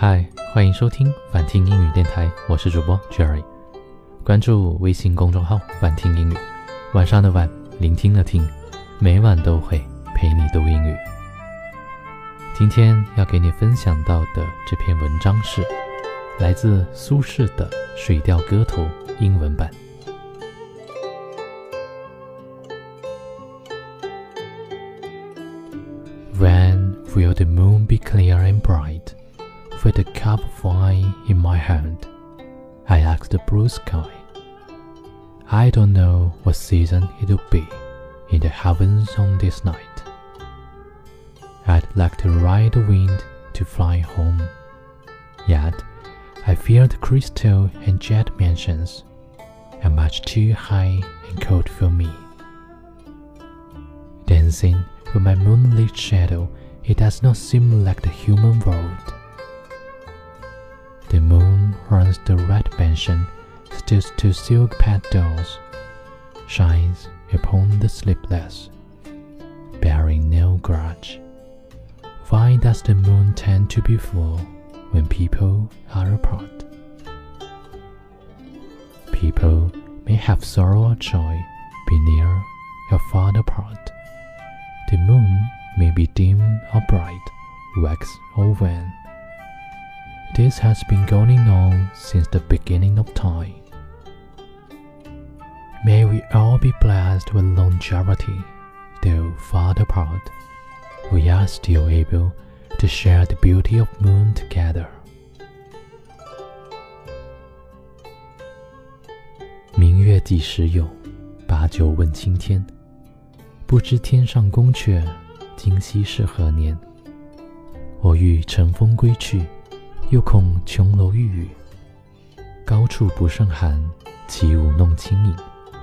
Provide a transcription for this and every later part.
嗨，欢迎收听反听英语电台，我是主播 Jerry。关注微信公众号“反听英语”，晚上的晚，聆听的听，每晚都会陪你读英语。今天要给你分享到的这篇文章是来自苏轼的《水调歌头》英文版。When will the moon be clear and bright, with a cup of wine in my hand? I asked the blue sky. I don't know what season it'll be in the heavens on this night. I'd like to ride the wind to fly home. Yet, I fear the crystal and jet mansions are much too high and cold for me. Dancing with my moonlit shadow, it does not seem like the human world. The moon runs the red mansion, steals to silk petals, shines upon the sleepless, bearing no grudge. Why does the moon tend to be full when people are apart? People may have sorrow or joy, be near or far apart. The moon may be dim or bright, wax or wane. This has been going on since the beginning of time. May we all be blessed with longevity, though far apart. We are still able to share the beauty of moon together. 明月几时有？把酒问青天。不知天上宫阙，今夕是何年？我欲乘风归去， 又恐琼楼玉宇。高处不胜寒，起舞弄清影，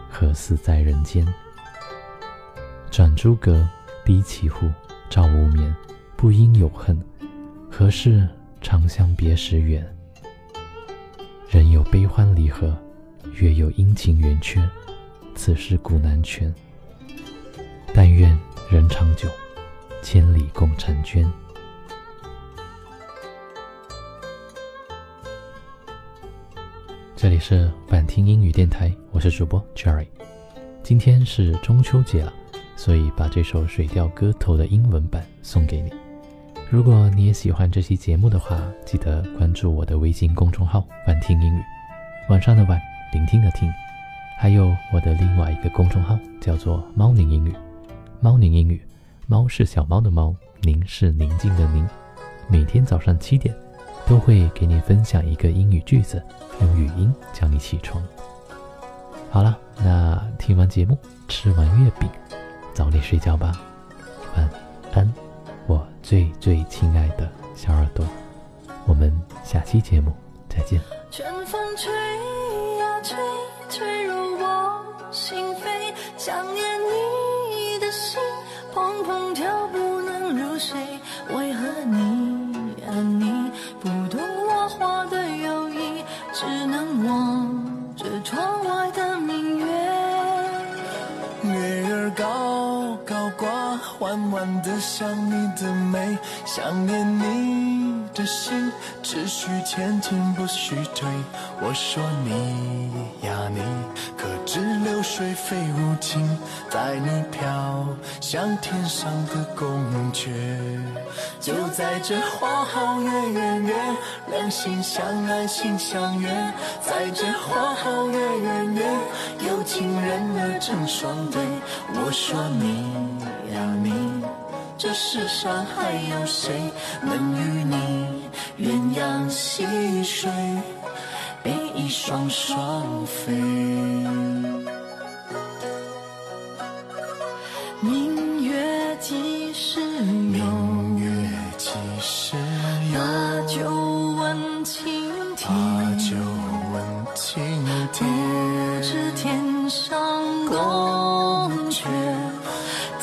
何似在人间？转朱阁，低绮户，照无眠。不应有恨，何事长向别时圆？人有悲欢离合，月有阴晴圆缺，此事古难全。但愿人长久，千里共婵娟。这里是晚听英语电台，我是主播 Cherry。今天是中秋节了，所以把这首《水调歌头》的英文版送给你。如果你也喜欢这期节目的话，记得关注我的微信公众号“晚听英语”，晚上的晚，聆听的听，还有我的另外一个公众号叫做“猫宁英语”。猫宁英语，猫是小猫的猫，宁是宁静的宁。每天早上七点，都会给你分享一个英语句子，用语音叫你起床。好了，那听完节目，吃完月饼，早点睡觉吧，晚安。我最最亲爱的小耳朵，我们下期节目再见。春风吹呀吹，吹入我心扉，想念你儿高高挂，弯弯的想你的美，想念你的心，只许前进不许退。我说你呀你，可知流水非无情，带你飘向天上的宫阙。就在这花好月圆夜，两心相爱心相悦，在这花好月圆夜，有情人儿成双对。我说你呀你，这世上还有谁能与你鸳鸯戏水，比翼双双飞？明月几时有？明月几时有？